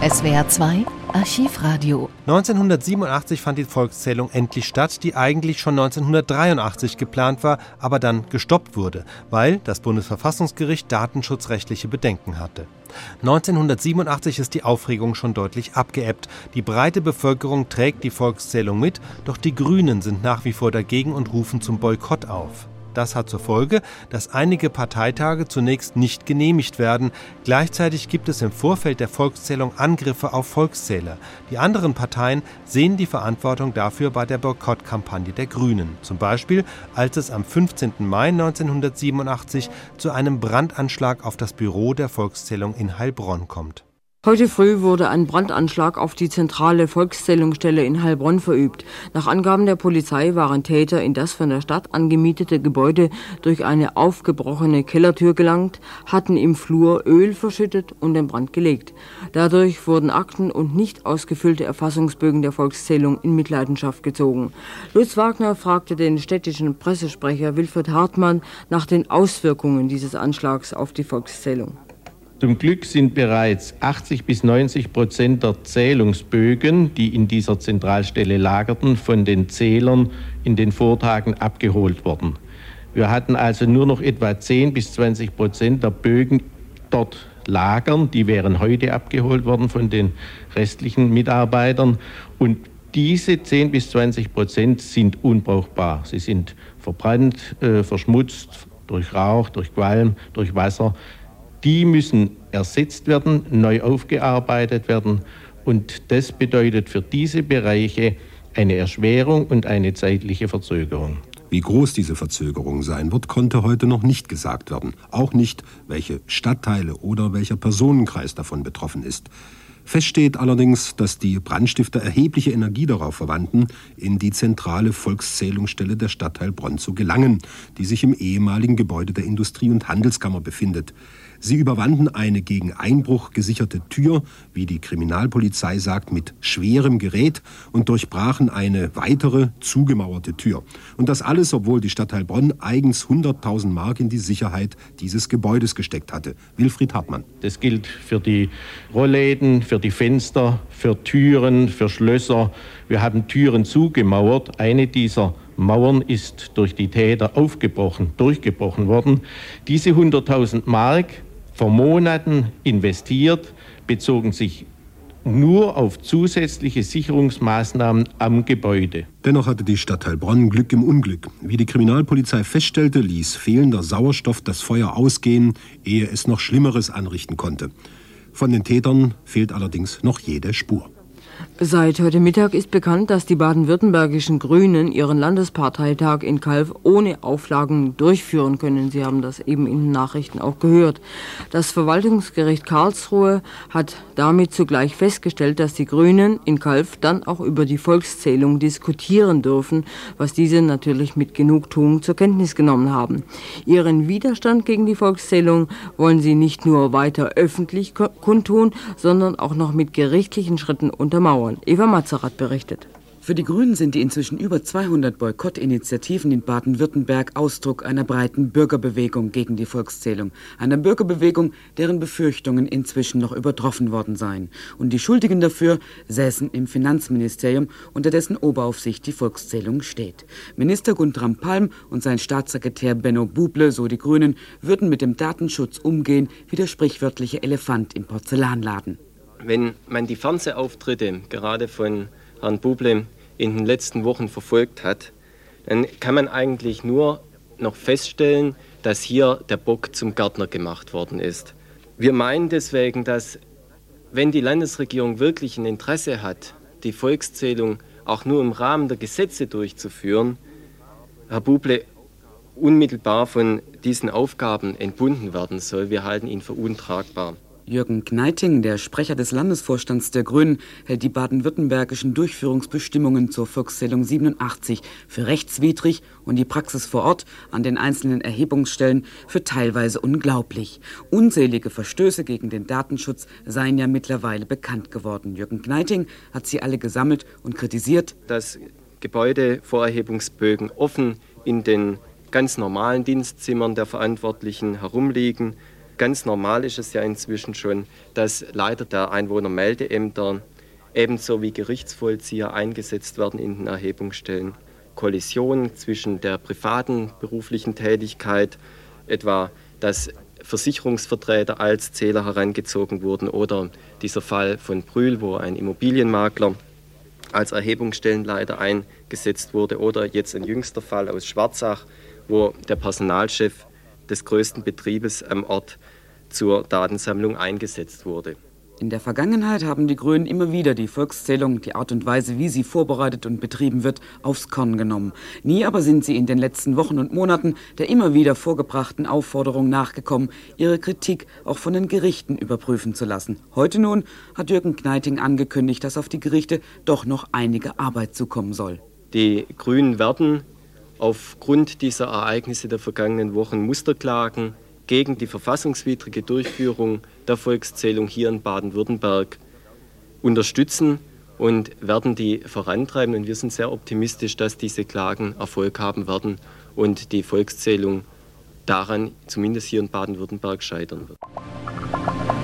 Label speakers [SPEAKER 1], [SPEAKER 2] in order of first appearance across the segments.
[SPEAKER 1] SWR 2 Archivradio.
[SPEAKER 2] 1987 fand die Volkszählung endlich statt, die eigentlich schon 1983 geplant war, aber dann gestoppt wurde, weil das Bundesverfassungsgericht datenschutzrechtliche Bedenken hatte. 1987 ist die Aufregung schon deutlich abgeebbt. Die breite Bevölkerung trägt die Volkszählung mit, doch die Grünen sind nach wie vor dagegen und rufen zum Boykott auf. Das hat zur Folge, dass einige Parteitage zunächst nicht genehmigt werden. Gleichzeitig gibt es im Vorfeld der Volkszählung Angriffe auf Volkszähler. Die anderen Parteien sehen die Verantwortung dafür bei der Boykottkampagne der Grünen. Zum Beispiel, als es am 15. Mai 1987 zu einem Brandanschlag auf das Büro der Volkszählung in Heilbronn kommt.
[SPEAKER 3] Heute früh wurde ein Brandanschlag auf die zentrale Volkszählungsstelle in Heilbronn verübt. Nach Angaben der Polizei waren Täter in das von der Stadt angemietete Gebäude durch eine aufgebrochene Kellertür gelangt, hatten im Flur Öl verschüttet und den Brand gelegt. Dadurch wurden Akten und nicht ausgefüllte Erfassungsbögen der Volkszählung in Mitleidenschaft gezogen. Lutz Wagner fragte den städtischen Pressesprecher Wilfried Hartmann nach den Auswirkungen dieses Anschlags auf die Volkszählung.
[SPEAKER 4] Zum Glück sind bereits 80 bis 90 Prozent der Zählungsbögen, die in dieser Zentralstelle lagerten, von den Zählern in den Vortagen abgeholt worden. Wir hatten also nur noch etwa 10 bis 20 Prozent der Bögen dort lagern. Die wären heute abgeholt worden von den restlichen Mitarbeitern. Und diese 10 bis 20 Prozent sind unbrauchbar. Sie sind verbrannt, äh, verschmutzt durch Rauch, durch Qualm, durch Wasser die müssen ersetzt werden, neu aufgearbeitet werden. Und das bedeutet für diese Bereiche eine Erschwerung und eine zeitliche Verzögerung.
[SPEAKER 5] Wie groß diese Verzögerung sein wird, konnte heute noch nicht gesagt werden. Auch nicht, welche Stadtteile oder welcher Personenkreis davon betroffen ist. Fest steht allerdings, dass die Brandstifter erhebliche Energie darauf verwandten, in die zentrale Volkszählungsstelle der Stadt Heilbronn zu gelangen, die sich im ehemaligen Gebäude der Industrie- und Handelskammer befindet. Sie überwanden eine gegen Einbruch gesicherte Tür, wie die Kriminalpolizei sagt, mit schwerem Gerät und durchbrachen eine weitere zugemauerte Tür. Und das alles, obwohl die Stadt Heilbronn eigens 100.000 Mark in die Sicherheit dieses Gebäudes gesteckt hatte. Wilfried Hartmann.
[SPEAKER 4] Das gilt für die Rollläden, für die Fenster, für Türen, für Schlösser. Wir haben Türen zugemauert. Eine dieser Mauern ist durch die Täter aufgebrochen, durchgebrochen worden. Diese 100.000 Mark vor Monaten investiert, bezogen sich nur auf zusätzliche Sicherungsmaßnahmen am Gebäude.
[SPEAKER 5] Dennoch hatte die Stadt Heilbronn Glück im Unglück. Wie die Kriminalpolizei feststellte, ließ fehlender Sauerstoff das Feuer ausgehen, ehe es noch Schlimmeres anrichten konnte. Von den Tätern fehlt allerdings noch jede Spur.
[SPEAKER 3] Seit heute Mittag ist bekannt, dass die baden-württembergischen Grünen ihren Landesparteitag in Kalf ohne Auflagen durchführen können. Sie haben das eben in den Nachrichten auch gehört. Das Verwaltungsgericht Karlsruhe hat damit zugleich festgestellt, dass die Grünen in Kalf dann auch über die Volkszählung diskutieren dürfen, was diese natürlich mit Genugtuung zur Kenntnis genommen haben. Ihren Widerstand gegen die Volkszählung wollen sie nicht nur weiter öffentlich kundtun, sondern auch noch mit gerichtlichen Schritten untermauern. Frauen. Eva Mazerat berichtet.
[SPEAKER 6] Für die Grünen sind die inzwischen über 200 Boykottinitiativen in Baden-Württemberg Ausdruck einer breiten Bürgerbewegung gegen die Volkszählung. Einer Bürgerbewegung, deren Befürchtungen inzwischen noch übertroffen worden seien. Und die Schuldigen dafür säßen im Finanzministerium, unter dessen Oberaufsicht die Volkszählung steht. Minister Guntram Palm und sein Staatssekretär Benno Buble, so die Grünen, würden mit dem Datenschutz umgehen wie der sprichwörtliche Elefant im Porzellanladen.
[SPEAKER 7] Wenn man die Fernsehauftritte gerade von Herrn Buble in den letzten Wochen verfolgt hat, dann kann man eigentlich nur noch feststellen, dass hier der Bock zum Gärtner gemacht worden ist. Wir meinen deswegen, dass wenn die Landesregierung wirklich ein Interesse hat, die Volkszählung auch nur im Rahmen der Gesetze durchzuführen, Herr Buble unmittelbar von diesen Aufgaben entbunden werden soll. Wir halten ihn für untragbar.
[SPEAKER 6] Jürgen Kneiting, der Sprecher des Landesvorstands der Grünen, hält die baden-württembergischen Durchführungsbestimmungen zur Volkszählung 87 für rechtswidrig und die Praxis vor Ort an den einzelnen Erhebungsstellen für teilweise unglaublich. Unzählige Verstöße gegen den Datenschutz seien ja mittlerweile bekannt geworden. Jürgen Kneiting hat sie alle gesammelt und kritisiert,
[SPEAKER 7] dass Gebäudevorerhebungsbögen offen in den ganz normalen Dienstzimmern der Verantwortlichen herumliegen ganz normal ist es ja inzwischen schon, dass Leiter der Einwohnermeldeämter ebenso wie Gerichtsvollzieher eingesetzt werden in den Erhebungsstellen. Kollisionen zwischen der privaten beruflichen Tätigkeit, etwa dass Versicherungsvertreter als Zähler herangezogen wurden oder dieser Fall von Brühl, wo ein Immobilienmakler als Erhebungsstellenleiter eingesetzt wurde oder jetzt ein jüngster Fall aus Schwarzach, wo der Personalchef des größten Betriebes am Ort zur Datensammlung eingesetzt wurde.
[SPEAKER 6] In der Vergangenheit haben die Grünen immer wieder die Volkszählung, die Art und Weise, wie sie vorbereitet und betrieben wird, aufs Korn genommen. Nie aber sind sie in den letzten Wochen und Monaten der immer wieder vorgebrachten Aufforderung nachgekommen, ihre Kritik auch von den Gerichten überprüfen zu lassen. Heute nun hat Jürgen Kneiting angekündigt, dass auf die Gerichte doch noch einige Arbeit zukommen soll.
[SPEAKER 7] Die Grünen werden aufgrund dieser Ereignisse der vergangenen Wochen Musterklagen gegen die verfassungswidrige Durchführung der Volkszählung hier in Baden-Württemberg unterstützen und werden die vorantreiben. Und wir sind sehr optimistisch, dass diese Klagen Erfolg haben werden und die Volkszählung daran zumindest hier in Baden-Württemberg scheitern wird.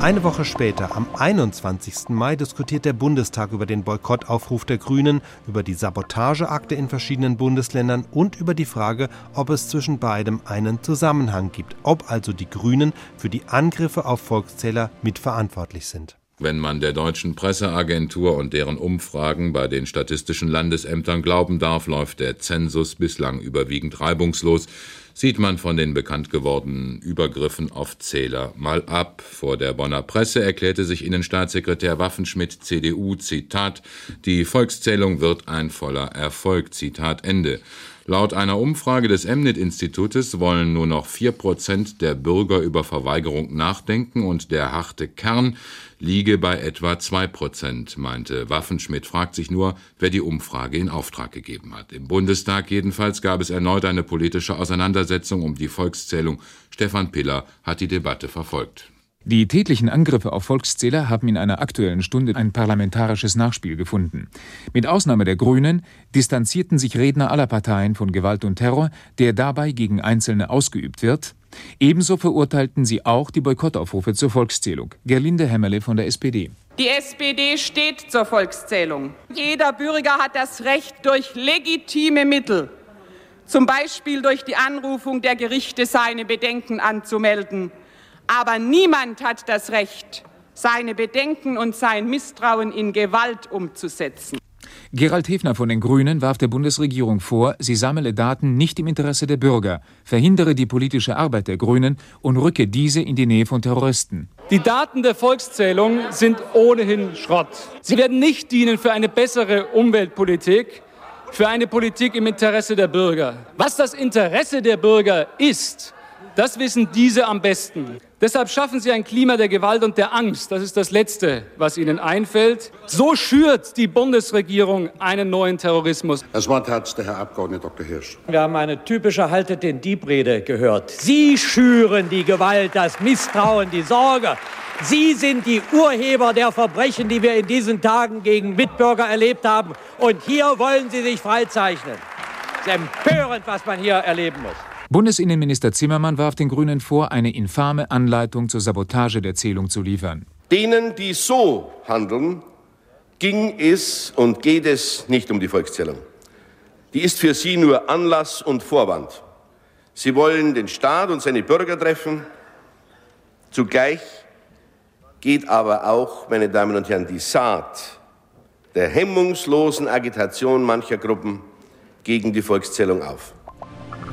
[SPEAKER 2] Eine Woche später, am 21. Mai, diskutiert der Bundestag über den Boykottaufruf der Grünen, über die Sabotageakte in verschiedenen Bundesländern und über die Frage, ob es zwischen beidem einen Zusammenhang gibt, ob also die Grünen für die Angriffe auf Volkszähler mitverantwortlich sind.
[SPEAKER 8] Wenn man der deutschen Presseagentur und deren Umfragen bei den statistischen Landesämtern glauben darf, läuft der Zensus bislang überwiegend reibungslos sieht man von den bekannt gewordenen Übergriffen auf Zähler mal ab. Vor der Bonner Presse erklärte sich Innenstaatssekretär Waffenschmidt CDU Zitat Die Volkszählung wird ein voller Erfolg Zitat Ende. Laut einer Umfrage des Emnet-Institutes wollen nur noch vier Prozent der Bürger über Verweigerung nachdenken und der harte Kern liege bei etwa zwei Prozent, meinte Waffenschmidt. Fragt sich nur, wer die Umfrage in Auftrag gegeben hat. Im Bundestag jedenfalls gab es erneut eine politische Auseinandersetzung um die Volkszählung. Stefan Piller hat die Debatte verfolgt.
[SPEAKER 9] Die tätlichen Angriffe auf Volkszähler haben in einer aktuellen Stunde ein parlamentarisches Nachspiel gefunden. Mit Ausnahme der Grünen distanzierten sich Redner aller Parteien von Gewalt und Terror, der dabei gegen Einzelne ausgeübt wird. Ebenso verurteilten sie auch die Boykottaufrufe zur Volkszählung. Gerlinde Hämmerle von der SPD.
[SPEAKER 10] Die SPD steht zur Volkszählung. Jeder Bürger hat das Recht, durch legitime Mittel, zum Beispiel durch die Anrufung der Gerichte, seine Bedenken anzumelden. Aber niemand hat das Recht, seine Bedenken und sein Misstrauen in Gewalt umzusetzen.
[SPEAKER 9] Gerald Hefner von den Grünen warf der Bundesregierung vor, sie sammle Daten nicht im Interesse der Bürger, verhindere die politische Arbeit der Grünen und rücke diese in die Nähe von Terroristen.
[SPEAKER 11] Die Daten der Volkszählung sind ohnehin Schrott. Sie werden nicht dienen für eine bessere Umweltpolitik, für eine Politik im Interesse der Bürger. Was das Interesse der Bürger ist, das wissen diese am besten. Deshalb schaffen sie ein Klima der Gewalt und der Angst. Das ist das Letzte, was ihnen einfällt. So schürt die Bundesregierung einen neuen Terrorismus.
[SPEAKER 12] Das Wort hat der Herr Abgeordnete Dr. Hirsch.
[SPEAKER 13] Wir haben eine typische Haltet den Diebrede gehört. Sie schüren die Gewalt, das Misstrauen, die Sorge. Sie sind die Urheber der Verbrechen, die wir in diesen Tagen gegen Mitbürger erlebt haben. Und hier wollen Sie sich freizeichnen. Es ist empörend, was man hier erleben muss.
[SPEAKER 9] Bundesinnenminister Zimmermann warf den Grünen vor, eine infame Anleitung zur Sabotage der Zählung zu liefern.
[SPEAKER 14] Denen, die so handeln, ging es und geht es nicht um die Volkszählung. Die ist für sie nur Anlass und Vorwand. Sie wollen den Staat und seine Bürger treffen. Zugleich geht aber auch, meine Damen und Herren, die Saat der hemmungslosen Agitation mancher Gruppen gegen die Volkszählung auf.